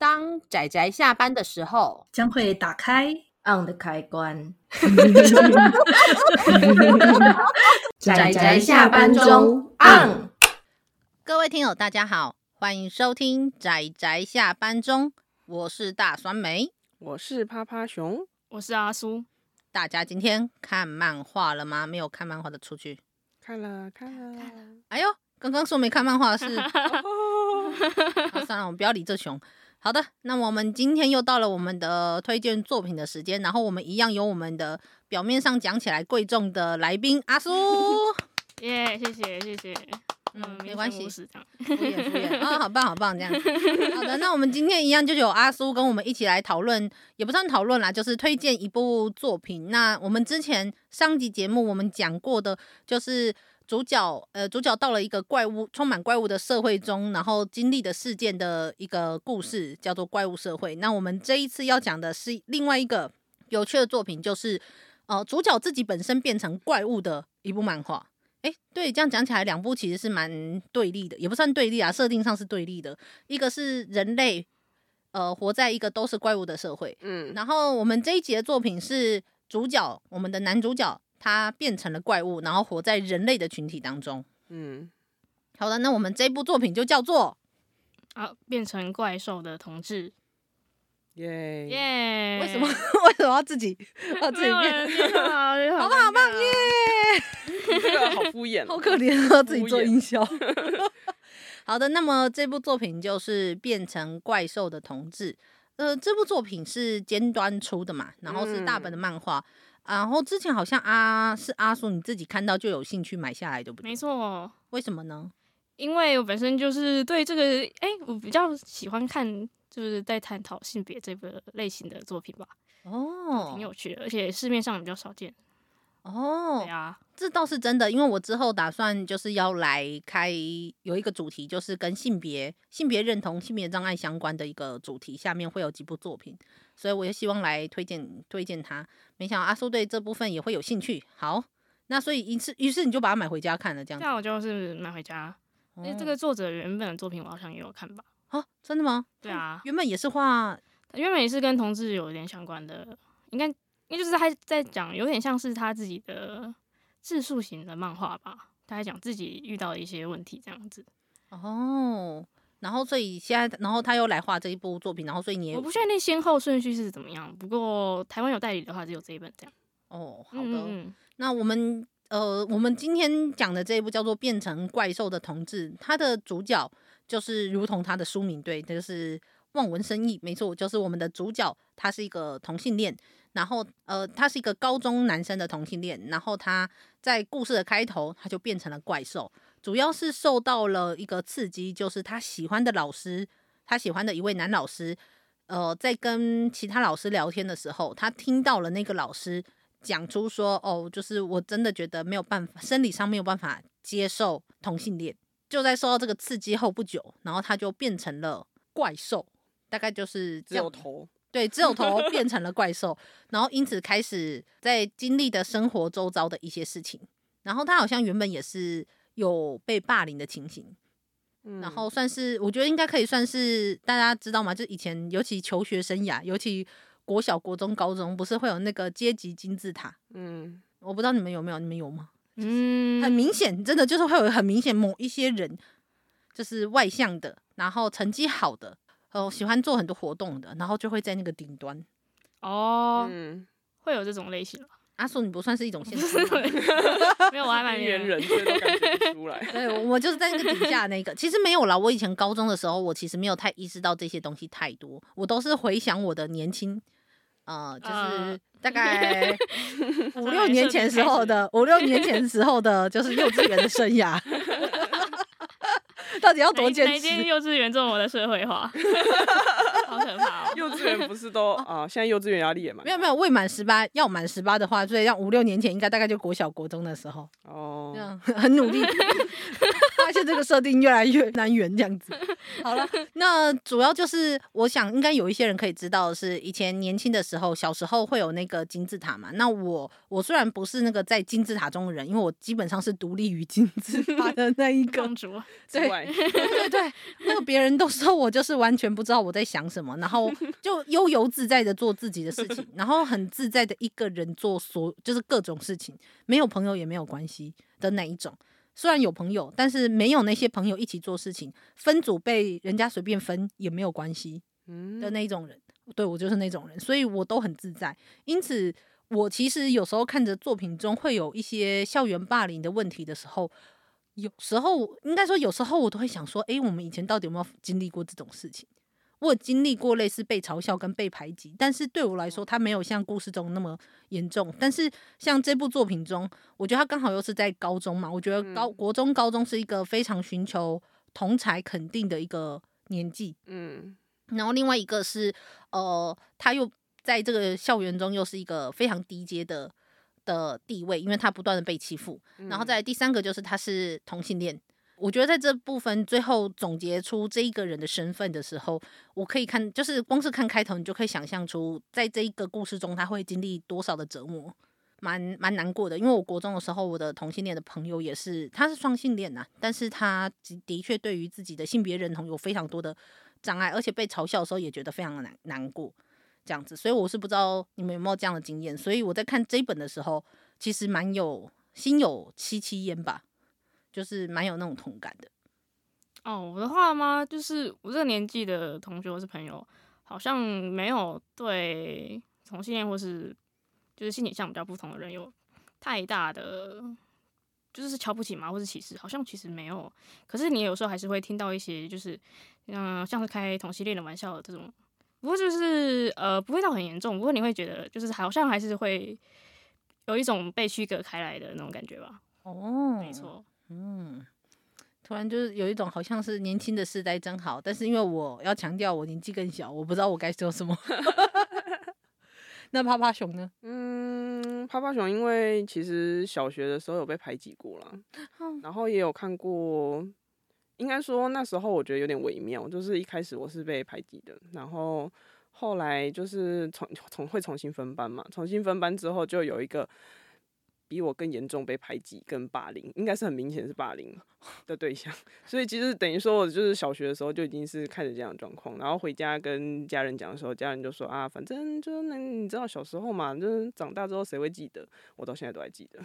当仔仔下班的时候，将会打开 on 的开关。仔仔下班中 on。各位听友，大家好，欢迎收听仔仔下班中，我是大酸梅，我是趴趴熊，我是阿苏。大家今天看漫画了吗？没有看漫画的出去。看了，看了，看了。哎呦，刚刚说没看漫画是。好，算了，我们不要理这熊。好的，那么我们今天又到了我们的推荐作品的时间，然后我们一样有我们的表面上讲起来贵重的来宾阿苏，耶，yeah, 谢谢谢谢，嗯，没关系，敷衍敷衍啊，好棒好棒这样子。好的，那我们今天一样就有阿苏跟我们一起来讨论，也不算讨论啦，就是推荐一部作品。那我们之前上集节目我们讲过的，就是。主角呃，主角到了一个怪物充满怪物的社会中，然后经历的事件的一个故事，叫做《怪物社会》。那我们这一次要讲的是另外一个有趣的作品，就是呃，主角自己本身变成怪物的一部漫画。诶，对，这样讲起来，两部其实是蛮对立的，也不算对立啊，设定上是对立的。一个是人类呃，活在一个都是怪物的社会，嗯，然后我们这一集的作品是主角，我们的男主角。他变成了怪物，然后活在人类的群体当中。嗯，好的，那我们这部作品就叫做啊，变成怪兽的同志。耶耶！为什么 为什么要自己要自己变？好棒好棒耶！这个好敷衍，好可怜啊，自己做音效。好的，那么这部作品就是变成怪兽的同志。呃，这部作品是尖端出的嘛，然后是大本的漫画。嗯然后之前好像阿是阿叔你自己看到就有兴趣买下来，对不对？没错，为什么呢？因为我本身就是对这个，哎，我比较喜欢看就是在探讨性别这个类型的作品吧。哦，挺有趣的，而且市面上比较少见。哦，对啊，这倒是真的，因为我之后打算就是要来开有一个主题，就是跟性别、性别认同、性别障碍相关的一个主题，下面会有几部作品，所以我也希望来推荐推荐他。没想到阿苏对这部分也会有兴趣。好，那所以一次于是你就把它买回家看了，这样子。那我就是买回家。因为，这个作者原本的作品我好像也有看吧？哦，真的吗？对啊，原本也是画，原本也是跟同志有点相关的，应该。因为就是他在讲，有点像是他自己的自述型的漫画吧。他在讲自己遇到的一些问题这样子。哦，然后所以现在，然后他又来画这一部作品，然后所以你也我不确定先后顺序是怎么样。不过台湾有代理的话，只有这一本这样。哦，好的。嗯、那我们呃，我们今天讲的这一部叫做《变成怪兽的同志》，它的主角就是如同他的书名对，就是望文生义，没错，就是我们的主角，他是一个同性恋。然后，呃，他是一个高中男生的同性恋。然后他在故事的开头，他就变成了怪兽，主要是受到了一个刺激，就是他喜欢的老师，他喜欢的一位男老师，呃，在跟其他老师聊天的时候，他听到了那个老师讲出说，哦，就是我真的觉得没有办法，生理上没有办法接受同性恋。就在受到这个刺激后不久，然后他就变成了怪兽，大概就是这样。只有头。对，只有头 变成了怪兽，然后因此开始在经历的生活周遭的一些事情。然后他好像原本也是有被霸凌的情形，嗯、然后算是我觉得应该可以算是大家知道吗？就以前尤其求学生涯，尤其国小、国中、高中，不是会有那个阶级金字塔？嗯，我不知道你们有没有，你们有吗？嗯，很明显，真的就是会有很明显某一些人就是外向的，然后成绩好的。哦，喜欢做很多活动的，然后就会在那个顶端。哦，嗯，会有这种类型？阿叔，你不算是一种现实，没有，我还蛮 边缘人，都感觉不出来。对，我就是在那个底下那个。其实没有啦，我以前高中的时候，我其实没有太意识到这些东西太多。我都是回想我的年轻，呃，就是大概五六年前时候的，五六年前时候的，就是幼稚园的生涯。到底要多坚持？哪间幼稚园这么的社会化？好可怕哦！幼稚园不是都啊？现在幼稚园压力也蛮……没有没有，未满十八要满十八的话，所以像五六年前应该大概就国小国中的时候哦，这样 很努力。发发现这个设定越来越难圆，这样子。好了，那主要就是我想，应该有一些人可以知道的是，以前年轻的时候，小时候会有那个金字塔嘛。那我我虽然不是那个在金字塔中的人，因为我基本上是独立于金字塔的那一个公主。对对对对，那个别人都说我就是完全不知道我在想什么，然后就悠游自在的做自己的事情，然后很自在的一个人做所就是各种事情，没有朋友也没有关系的那一种。虽然有朋友，但是没有那些朋友一起做事情，分组被人家随便分也没有关系的那一种人。嗯、对，我就是那种人，所以我都很自在。因此，我其实有时候看着作品中会有一些校园霸凌的问题的时候，有时候应该说有时候我都会想说，诶，我们以前到底有没有经历过这种事情？我有经历过类似被嘲笑跟被排挤，但是对我来说，它没有像故事中那么严重。但是像这部作品中，我觉得它刚好又是在高中嘛，我觉得高国中、高中是一个非常寻求同才肯定的一个年纪。嗯，然后另外一个是，呃，他又在这个校园中又是一个非常低阶的的地位，因为他不断的被欺负。然后再第三个就是他是同性恋。我觉得在这部分最后总结出这一个人的身份的时候，我可以看，就是光是看开头，你就可以想象出，在这一个故事中他会经历多少的折磨，蛮蛮难过的。因为我国中的时候，我的同性恋的朋友也是，他是双性恋呐，但是他的确对于自己的性别认同有非常多的障碍，而且被嘲笑的时候也觉得非常的难难过，这样子。所以我是不知道你们有没有这样的经验。所以我在看这一本的时候，其实蛮有心有戚戚焉吧。就是蛮有那种同感的。哦，我的话吗？就是我这个年纪的同学或是朋友，好像没有对同性恋或是就是性倾向比较不同的人有太大的就是瞧不起嘛，或是歧视，好像其实没有。可是你有时候还是会听到一些就是嗯，像是开同性恋的玩笑的这种，不过就是呃，不会到很严重。不过你会觉得就是好像还是会有一种被区隔开来的那种感觉吧？哦，没错。嗯，突然就是有一种好像是年轻的世代真好，但是因为我要强调我年纪更小，我不知道我该说什么。那趴趴熊呢？嗯，趴趴熊因为其实小学的时候有被排挤过了，嗯、然后也有看过，应该说那时候我觉得有点微妙，就是一开始我是被排挤的，然后后来就是重重会重新分班嘛，重新分班之后就有一个。比我更严重被排挤跟霸凌，应该是很明显是霸凌的对象，所以其实等于说我就是小学的时候就已经是看着这样的状况，然后回家跟家人讲的时候，家人就说啊，反正就是那你知道小时候嘛，就是长大之后谁会记得？我到现在都还记得。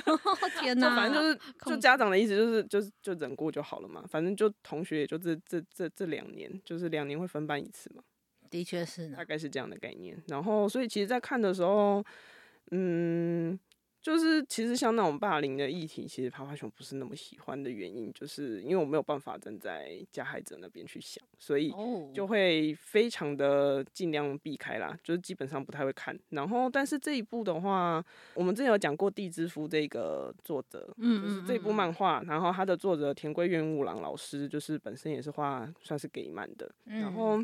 天哪！反正就是就家长的意思就是就是就忍过就好了嘛，反正就同学也就这这这这两年，就是两年会分班一次嘛。的确是，大概是这样的概念。然后所以其实，在看的时候，嗯。就是其实像那种霸凌的议题，其实趴趴熊不是那么喜欢的原因，就是因为我没有办法站在加害者那边去想，所以就会非常的尽量避开啦，就是基本上不太会看。然后，但是这一部的话，我们之前有讲过地之夫这个作者，嗯，就是这部漫画，然后他的作者田归元五郎老师，就是本身也是画算是给漫的，然后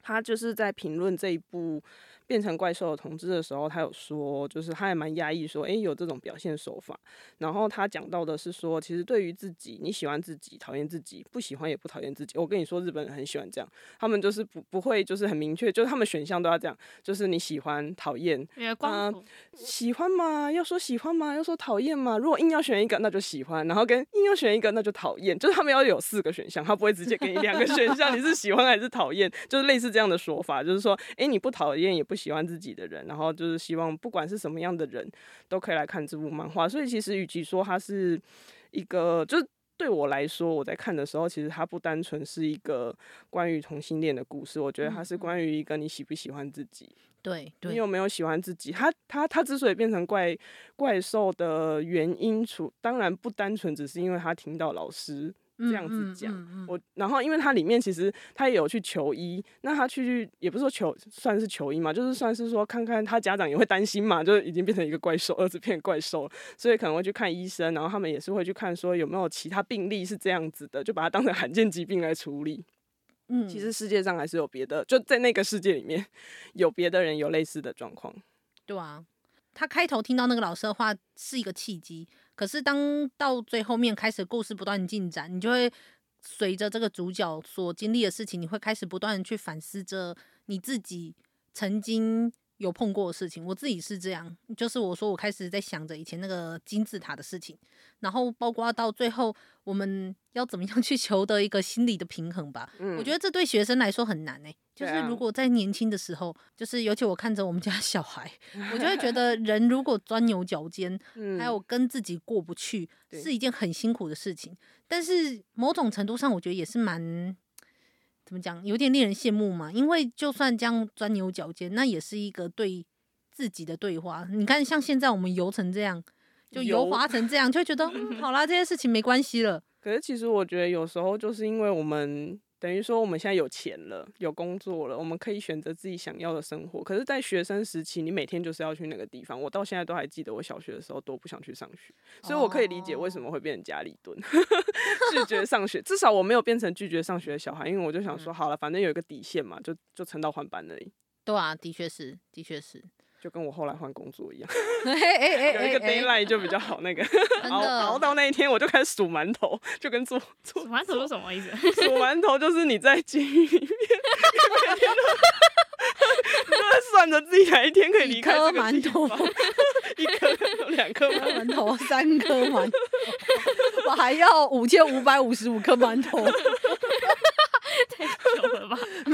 他就是在评论这一部。变成怪兽的同志的时候，他有说，就是他还蛮压抑，说，诶、欸，有这种表现手法。然后他讲到的是说，其实对于自己，你喜欢自己，讨厌自己，不喜欢也不讨厌自己。我跟你说，日本人很喜欢这样，他们就是不不会，就是很明确，就是他们选项都要这样，就是你喜欢、讨厌，啊、呃，喜欢嘛，要说喜欢嘛，要说讨厌嘛。如果硬要选一个，那就喜欢；然后跟硬要选一个，那就讨厌。就是他们要有四个选项，他不会直接给你两个选项，你是喜欢还是讨厌，就是类似这样的说法，就是说，诶、欸，你不讨厌也不。喜欢自己的人，然后就是希望不管是什么样的人都可以来看这部漫画。所以其实与其说它是一个，就是对我来说，我在看的时候，其实它不单纯是一个关于同性恋的故事。我觉得它是关于一个你喜不喜欢自己，对，对你有没有喜欢自己。他他他之所以变成怪怪兽的原因，除当然不单纯只是因为他听到老师。这样子讲，我然后因为他里面其实他也有去求医，那他去也不是说求算是求医嘛，就是算是说看看他家长也会担心嘛，就是已经变成一个怪兽，儿子变怪兽，所以可能会去看医生，然后他们也是会去看说有没有其他病例是这样子的，就把它当成罕见疾病来处理。嗯，其实世界上还是有别的，就在那个世界里面有别的人有类似的状况。对啊，他开头听到那个老师的话是一个契机。可是当到最后面开始故事不断进展，你就会随着这个主角所经历的事情，你会开始不断的去反思着你自己曾经。有碰过的事情，我自己是这样，就是我说我开始在想着以前那个金字塔的事情，然后包括到最后我们要怎么样去求得一个心理的平衡吧。嗯，我觉得这对学生来说很难诶、欸，就是如果在年轻的时候，就是尤其我看着我们家 小孩，我就会觉 得人如果钻牛角尖，还有跟自己过不去，是一件很辛苦的事情。但是某种程度上，我觉得也是蛮。怎么讲？有点令人羡慕嘛。因为就算这样钻牛角尖，那也是一个对自己的对话。你看，像现在我们游成这样，就油滑成这样，就会觉得嗯，好啦，这些事情没关系了。可是其实我觉得有时候就是因为我们。等于说我们现在有钱了，有工作了，我们可以选择自己想要的生活。可是，在学生时期，你每天就是要去那个地方。我到现在都还记得，我小学的时候多不想去上学，所以我可以理解为什么会变成家里蹲，拒绝上学。至少我没有变成拒绝上学的小孩，因为我就想说，好了，反正有一个底线嘛，就就撑到换班而已。对啊，的确是，的确是。就跟我后来换工作一样，哎哎哎，有一个 d a y l i g h t 就比较好。那个熬熬到那一天，我就开始数馒头，就跟做做数馒头是什么意思？数馒头就是你在监狱里面，每天都在算着自己哪一天可以离开这个馒头，一颗、两颗馒头、三颗馒头，我还要五千五百五十五颗馒头。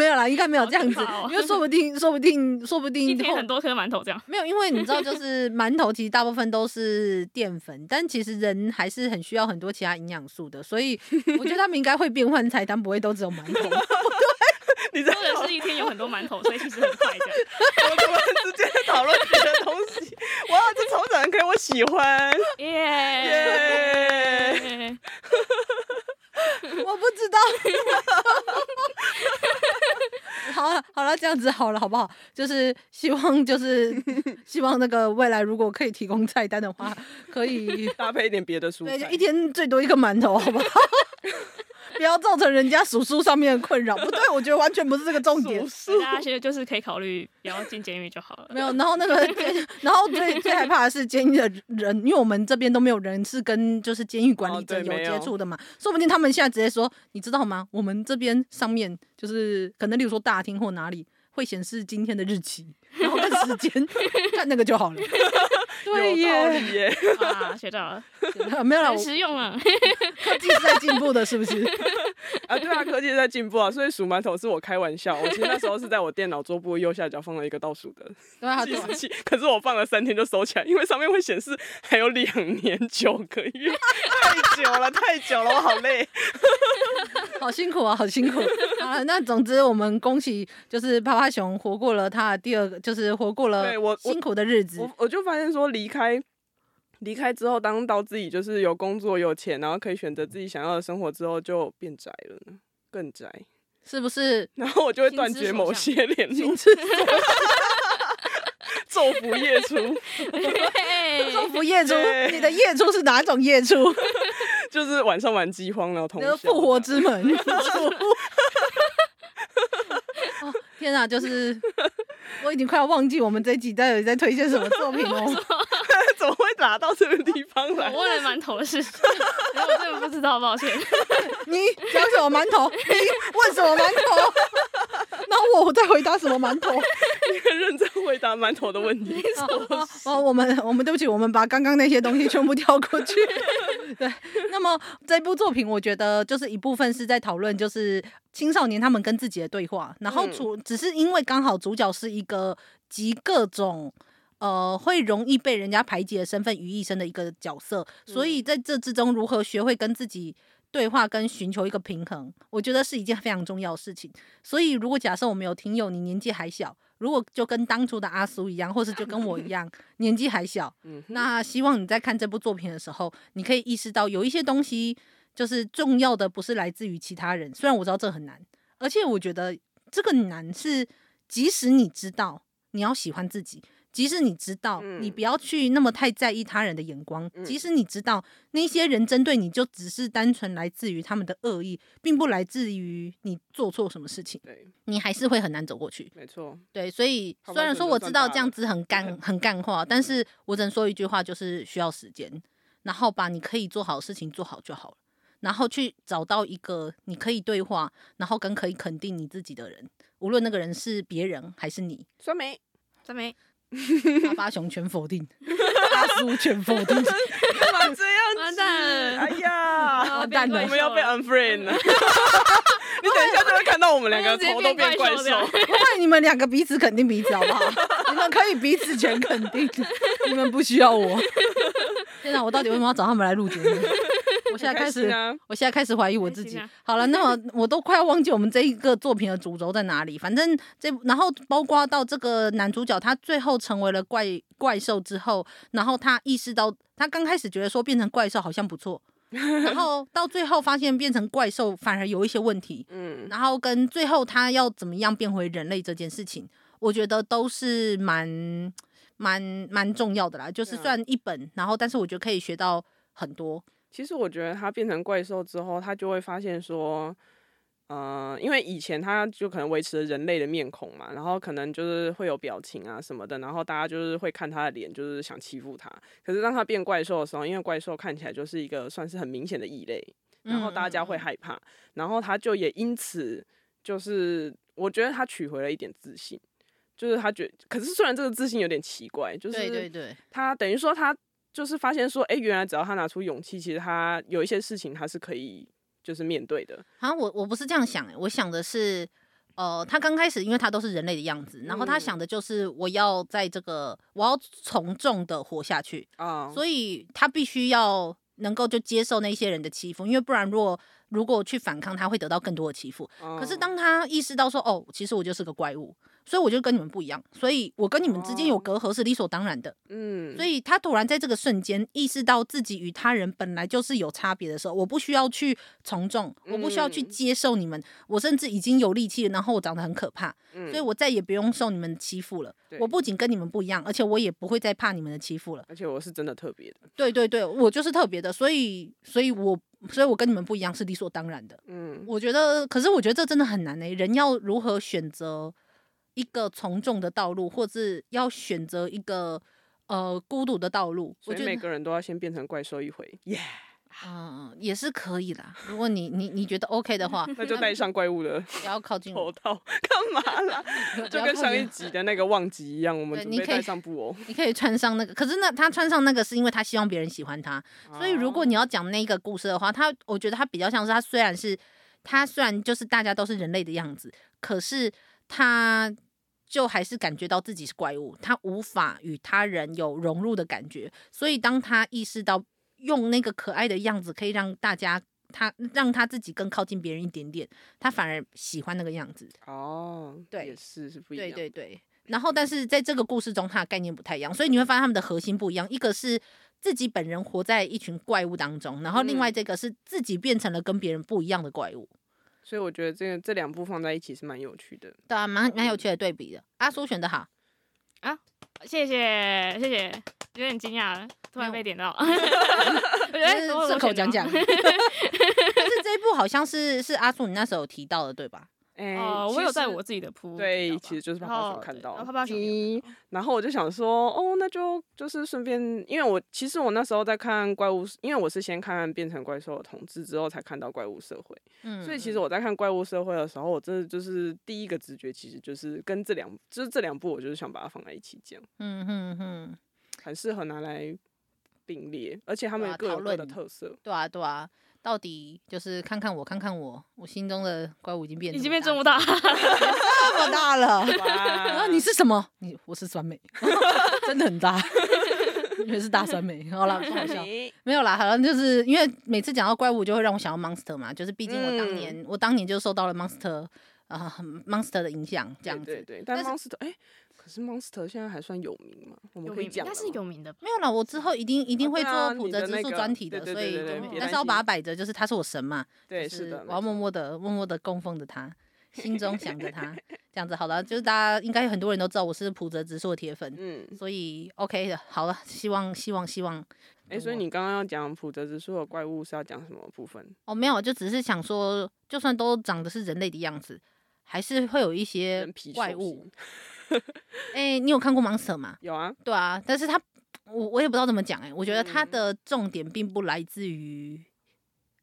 没有啦，应该没有这样子，喔、因为说不定，说不定，说不定一天很多颗馒头这样。没有，因为你知道，就是馒头其实大部分都是淀粉，但其实人还是很需要很多其他营养素的，所以我觉得他们应该会变换菜单，不会都只有馒头。对，你或者是一天有很多馒头，所以其实很快这样。我们直接讨论别的东西。哇，这超展开，我喜欢。耶耶。我不知道好了好了，这样子好了，好不好？就是希望，就是 希望那个未来如果可以提供菜单的话，可以 搭配一点别的蔬菜，对，就一天最多一个馒头，好不好？不要造成人家数数上面的困扰。不对，我觉得完全不是这个重点。大家其实就是可以考虑不要进监狱就好了。没有，然后那个，然后最最害怕的是监狱的人，因为我们这边都没有人是跟就是监狱管理者有接触的嘛，说不定他们现在直接说，你知道吗？我们这边上面就是可能，例如说大厅或哪里会显示今天的日期，然后跟时间，看那个就好了。对耶，啊，学到了，没有了，很实用啊。科技是在进步的，是不是？啊，对啊，科技在进步啊。所以数馒头是我开玩笑，我其实那时候是在我电脑桌布右下角放了一个倒数的计时器，可是我放了三天就收起来，因为上面会显示还有两年九个月，太久了，太久了，我好累，好辛苦啊，好辛苦啊。那总之，我们恭喜，就是趴趴熊活过了他的第二个，就是活过了辛苦的日子。我我，我就发现说。离开，离开之后，当到自己就是有工作、有钱，然后可以选择自己想要的生活之后，就变宅了，更宅，是不是？然后我就会断绝某些联络，昼伏夜出，昼伏夜出，你的夜出是哪种夜出？就是晚上玩饥荒，然后通复活之门。哦，天哪，就是。我已经快要忘记我们这一集在在推荐什么作品了，怎么会拿到这个地方来？我问了馒头的事情，我真的不知道，抱歉。你讲什么馒头？你问什么馒头？然后我在回答什么馒头？你很认真回答馒头的问题。哦，哦，我们我们对不起，我们把刚刚那些东西全部跳过去。对，那么这部作品，我觉得就是一部分是在讨论，就是青少年他们跟自己的对话，然后主只是因为刚好主角是一个集各种呃会容易被人家排挤的身份于一身的一个角色，所以在这之中如何学会跟自己对话跟寻求一个平衡，我觉得是一件非常重要的事情。所以如果假设我们有听友，你年纪还小。如果就跟当初的阿苏一样，或是就跟我一样 年纪还小，那希望你在看这部作品的时候，你可以意识到有一些东西就是重要的，不是来自于其他人。虽然我知道这很难，而且我觉得这个难是，即使你知道你要喜欢自己。即使你知道，你不要去那么太在意他人的眼光。嗯、即使你知道那些人针对你就只是单纯来自于他们的恶意，并不来自于你做错什么事情，对，你还是会很难走过去。没错，对，所以虽然说我知道这样子很干 很干话，但是我只能说一句话，就是需要时间。然后把你可以做好的事情做好就好了，然后去找到一个你可以对话，然后跟可以肯定你自己的人，无论那个人是别人还是你。酸梅，酸梅，阿巴熊全否定，阿叔全否定，干嘛这样？完蛋！哎呀，完蛋了，我们要被 unfriend 了。你等一下就会看到我们两个头都变怪兽。不会，你们两个彼此肯定彼此，好不好？你们可以彼此全肯定，你们不需要我。天哪，我到底为什么要找他们来录节目？我现在开始，啊、我现在开始怀疑我自己。啊、好了，那么我都快要忘记我们这一个作品的主轴在哪里。反正这，然后包括到这个男主角，他最后成为了怪怪兽之后，然后他意识到，他刚开始觉得说变成怪兽好像不错。然后到最后发现变成怪兽反而有一些问题，嗯，然后跟最后他要怎么样变回人类这件事情，我觉得都是蛮蛮蛮重要的啦。就是算一本，然后但是我觉得可以学到很多。其实我觉得他变成怪兽之后，他就会发现说。呃，因为以前他就可能维持了人类的面孔嘛，然后可能就是会有表情啊什么的，然后大家就是会看他的脸，就是想欺负他。可是当他变怪兽的时候，因为怪兽看起来就是一个算是很明显的异类，然后大家会害怕，然后他就也因此就是我觉得他取回了一点自信，就是他觉，可是虽然这个自信有点奇怪，就是对对对，他等于说他就是发现说，哎，原来只要他拿出勇气，其实他有一些事情他是可以。就是面对的，好像我我不是这样想，我想的是，呃，他刚开始因为他都是人类的样子，然后他想的就是我要在这个我要从众的活下去啊，所以他必须要能够就接受那些人的欺负，因为不然如果如果去反抗，他会得到更多的欺负。可是当他意识到说，哦，其实我就是个怪物。所以我就跟你们不一样，所以我跟你们之间有隔阂是理所当然的。嗯，所以他突然在这个瞬间意识到自己与他人本来就是有差别的时候，我不需要去从众，我不需要去接受你们，我甚至已经有力气了，然后我长得很可怕，所以我再也不用受你们欺负了。我不仅跟你们不一样，而且我也不会再怕你们的欺负了。而且我是真的特别的。对对对，我就是特别的，所以，所以我，所以我跟你们不一样是理所当然的。嗯，我觉得，可是我觉得这真的很难呢。人要如何选择？一个从众的道路，或是要选择一个呃孤独的道路，所以每个人都要先变成怪兽一回，耶，嗯，也是可以啦。如果你你你觉得 OK 的话，那就戴上怪物的不要靠近头套，干嘛啦？就跟上一集的那个忘记一样，我们准备戴上布偶，你可以穿上那个。可是那他穿上那个是因为他希望别人喜欢他，所以如果你要讲那个故事的话，他我觉得他比较像是他虽然是他虽然就是大家都是人类的样子，可是他。就还是感觉到自己是怪物，他无法与他人有融入的感觉，所以当他意识到用那个可爱的样子可以让大家他让他自己更靠近别人一点点，他反而喜欢那个样子。哦，对，也是是不一样。对对对。然后，但是在这个故事中，他的概念不太一样，所以你会发现他们的核心不一样。一个是自己本人活在一群怪物当中，然后另外这个是自己变成了跟别人不一样的怪物。所以我觉得这个这两部放在一起是蛮有趣的，对啊，蛮蛮有趣的对比的。阿叔选的好啊，谢谢谢谢，有点惊讶，突然被点到 我觉得顺口讲 讲。但是这一部好像是是阿叔你那时候提到的，对吧？哎、我有在我自己的铺，对，其实就是趴趴熊看到，趴趴熊，然后我就想说，哦，那就就是顺便，因为我其实我那时候在看怪物，因为我是先看变成怪兽的统治之后才看到怪物社会，嗯，所以其实我在看怪物社会的时候，我真的就是第一个直觉，其实就是跟这两，就是这两部，我就是想把它放在一起讲，嗯哼哼，很适合拿来并列，而且他们各有各的特色，对啊，对啊。到底就是看看我，看看我，我心中的怪物已经变，已经变这么大，这么大了。然 后你是什么？你我是酸梅，真的很大，因为是大酸梅。好了，不好笑，没有啦。好像就是因为每次讲到怪物，就会让我想到 monster 嘛。就是毕竟我当年，嗯、我当年就受到了 monster 啊、呃、monster 的影响，这样子。对，对对，但是 monster 哎。可是 Monster 现在还算有名吗？我们可以讲，应该是有名的。没有啦，我之后一定一定会做普泽直树专题的，所以但是要把它摆着，就是他是我神嘛。对，是的，我要默默的默默的供奉着他，心中想着他，这样子好了。就是大家应该有很多人都知道我是普泽直树的铁粉，嗯，所以 OK 的，好了，希望希望希望。哎，所以你刚刚要讲普泽直树的怪物是要讲什么部分？哦，没有，就只是想说，就算都长得是人类的样子，还是会有一些怪物。哎、欸，你有看过《Monster》吗？有啊，对啊，但是他我我也不知道怎么讲哎、欸，我觉得他的重点并不来自于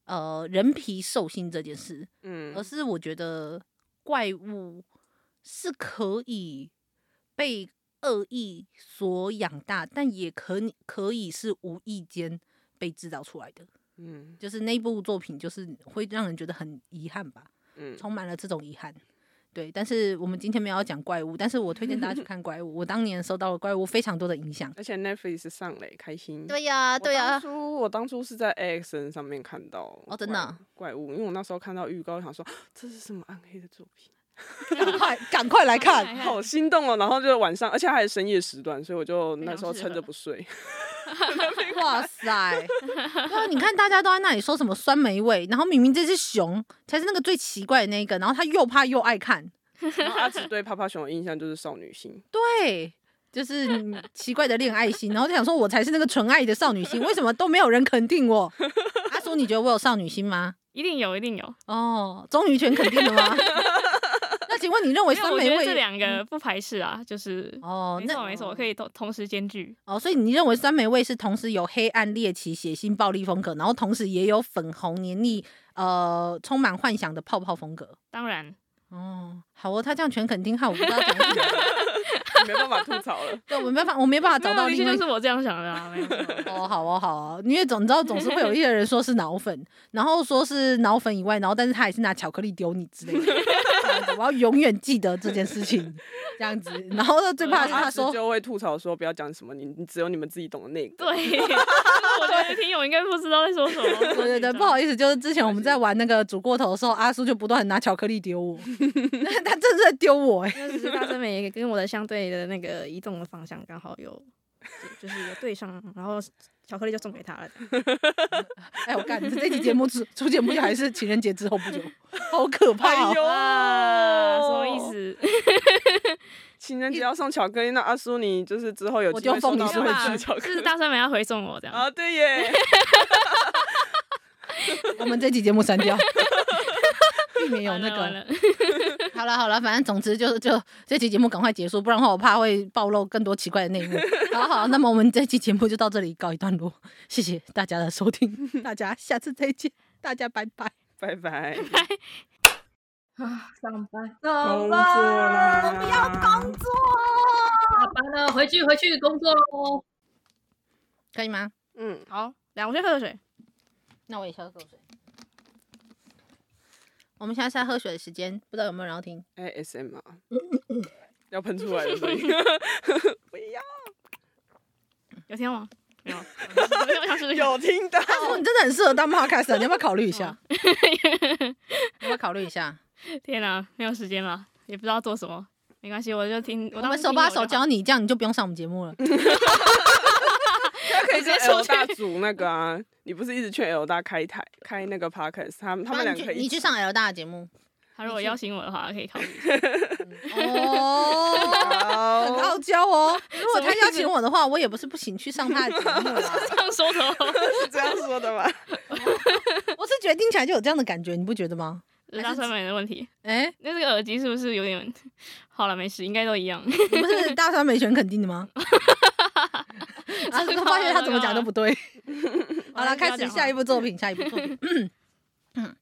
呃人皮兽心这件事，嗯，而是我觉得怪物是可以被恶意所养大，但也可可以是无意间被制造出来的，嗯，就是那部作品就是会让人觉得很遗憾吧，嗯，充满了这种遗憾。对，但是我们今天没有要讲怪物，但是我推荐大家去看怪物。我当年受到了怪物非常多的影响，而且 Netflix 上嘞，开心。对呀、啊，对呀、啊。当初我当初是在 AXN 上面看到哦，真的怪物，因为我那时候看到预告，想说这是什么暗黑的作品，赶快赶快来看，好心动哦。然后就晚上，而且还是深夜时段，所以我就那时候撑着不睡。哇塞！你看大家都在那里说什么酸梅味，然后明明这只熊才是那个最奇怪的那个，然后他又怕又爱看。然后阿紫对趴趴熊的印象就是少女心，对，就是奇怪的恋爱心。然后就想说，我才是那个纯爱的少女心，为什么都没有人肯定我？阿叔，你觉得我有少女心吗？一定有，一定有。哦，终于全肯定了吗？那请问你认为酸梅味这两个不排斥啊？就是哦，没错没错，可以同同时兼具。哦，所以你认为酸梅味是同时有黑暗猎奇、血腥暴力风格，然后同时也有粉红黏腻、呃，充满幻想的泡泡风格？当然。哦，好哦，他这样全肯定，害我不知道讲什么，没办法吐槽了。对，我没办法，我没办法找到另外。就是我这样想的啊，没错。哦，好哦，好哦，因为总知道总是会有一些人说是脑粉，然后说是脑粉以外，然后但是他也是拿巧克力丢你之类的。我要永远记得这件事情，这样子。然后最怕是他说就会吐槽说不要讲什么，你你只有你们自己懂的那个。对，我觉得听友应该不知道在说什么。对对对，不好意思，就是之前我们在玩那个煮过头的时候，阿叔就不断拿巧克力丢我。他真的在丢我哎、欸！就是大声美跟我的相对的那个移动的方向刚好有，就是有对上，然后巧克力就送给他了。哎、欸，我干，这期节目出出节目就还是情人节之后不久，好可怕、喔！哎呦，啊、什么意思？情人节要送巧克力，那阿叔你就是之后有机会送你是会吃巧克力？就是大声美要回送我这样啊？对耶！我们这期节目删掉。避免有那个，好了好了，反正总之就是就这期节目赶快结束，不然的话我怕会暴露更多奇怪的内幕。好好，那么我们这期节目就到这里告一段落，谢谢大家的收听，大家下次再见，大家拜拜拜拜。啊，上班，工作啦，我不要工作，下班了，回去回去工作喽，可以吗？嗯，好，来，我先喝口水，那我也喝口水。我们现在是在喝水的时间，不知道有没有人要听？ASMR 要喷出来了，所 以不要。有听吗？没有，有听到。他说你真的很适合当 Podcast，你要不要考虑一下？要不要考虑一下？天哪，没有时间了，也不知道做什么。没关系，我就听。我们手把手教你，这样你就不用上我们节目了。可以直接 L 大组那个啊，你不是一直去 L 大开台开那个 podcast，他们他们两个可以你去上 L 大的节目，他如果邀请我的话，可以考虑。哦，很傲娇哦。如果他邀请我的话，我也不是不行去上他的节目啊。这样说的吗？是这样说的吗？我是觉得听起来就有这样的感觉，你不觉得吗？大酸梅的问题。哎，那这个耳机是不是有点？好了，没事，应该都一样。你不是大酸梅全肯定的吗？然后他发现他怎么讲都不对。好了。开始下一部作品下一部作品。嗯。